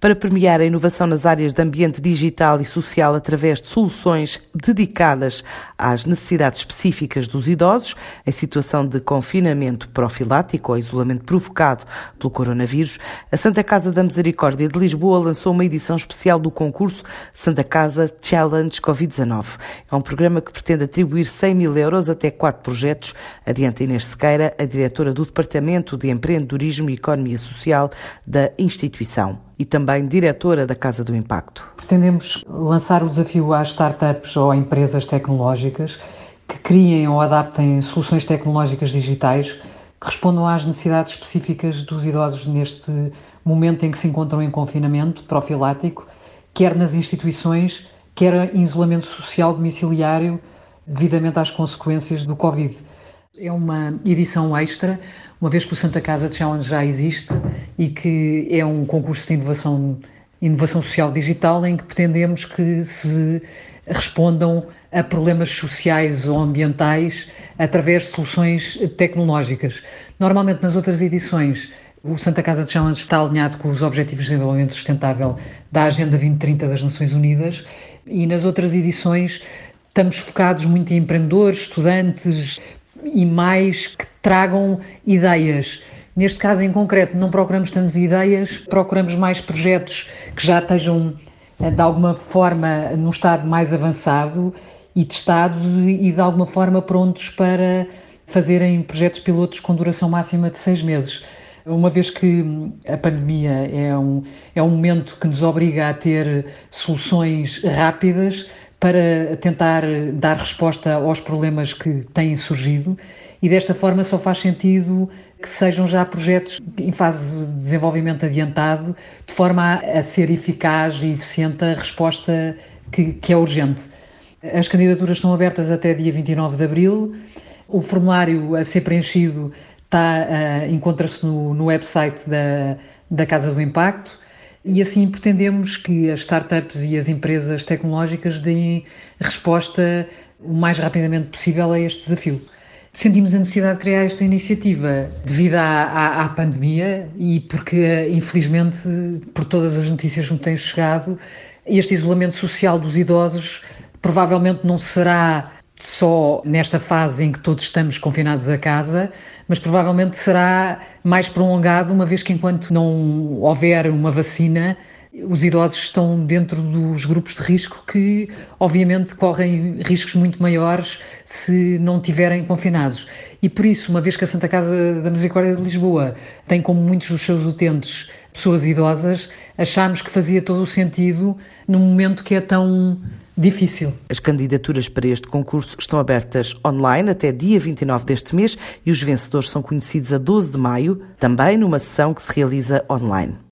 para premiar a inovação nas áreas de ambiente digital e social através de soluções dedicadas às necessidades específicas dos idosos em situação de confinamento profilático ou isolamento provocado pelo coronavírus, a Santa Casa da Misericórdia de Lisboa lançou uma edição especial do concurso Santa Casa Challenge Covid-19. É um programa que pretende atribuir 100 mil euros até quatro projetos, adianta Inês Sequeira, a diretora do Departamento de Empreendedorismo e Economia Social da instituição e também diretora da Casa do Impacto. Pretendemos lançar o desafio às startups ou a empresas tecnológicas que criem ou adaptem soluções tecnológicas digitais que respondam às necessidades específicas dos idosos neste momento em que se encontram em confinamento profilático, quer nas instituições, quer em isolamento social domiciliário, devidamente às consequências do Covid. É uma edição extra, uma vez que o Santa Casa Challenge já existe e que é um concurso de inovação, inovação social digital em que pretendemos que se respondam a problemas sociais ou ambientais através de soluções tecnológicas. Normalmente nas outras edições o Santa Casa de Challenge está alinhado com os Objetivos de Desenvolvimento Sustentável da Agenda 2030 das Nações Unidas e nas outras edições estamos focados muito em empreendedores, estudantes, e mais que tragam ideias. Neste caso em concreto, não procuramos tantas ideias, procuramos mais projetos que já estejam eh, de alguma forma num estado mais avançado e testados e de alguma forma prontos para fazerem projetos pilotos com duração máxima de seis meses. Uma vez que a pandemia é um, é um momento que nos obriga a ter soluções rápidas, para tentar dar resposta aos problemas que têm surgido e desta forma só faz sentido que sejam já projetos em fase de desenvolvimento adiantado, de forma a, a ser eficaz e eficiente a resposta que, que, é urgente. As candidaturas estão abertas até dia 29 de abril. O formulário a ser preenchido está, uh, encontra-se no, no website da, da Casa do Impacto e assim pretendemos que as startups e as empresas tecnológicas deem resposta o mais rapidamente possível a este desafio. Sentimos a necessidade de criar esta iniciativa devido à, à, à pandemia e porque, infelizmente, por todas as notícias que me têm chegado, este isolamento social dos idosos provavelmente não será só nesta fase em que todos estamos confinados a casa, mas provavelmente será mais prolongado, uma vez que enquanto não houver uma vacina, os idosos estão dentro dos grupos de risco que, obviamente, correm riscos muito maiores se não tiverem confinados. E por isso, uma vez que a Santa Casa da Misericórdia de Lisboa tem como muitos dos seus utentes pessoas idosas, achámos que fazia todo o sentido num momento que é tão difícil. As candidaturas para este concurso estão abertas online até dia 29 deste mês e os vencedores são conhecidos a 12 de maio, também numa sessão que se realiza online.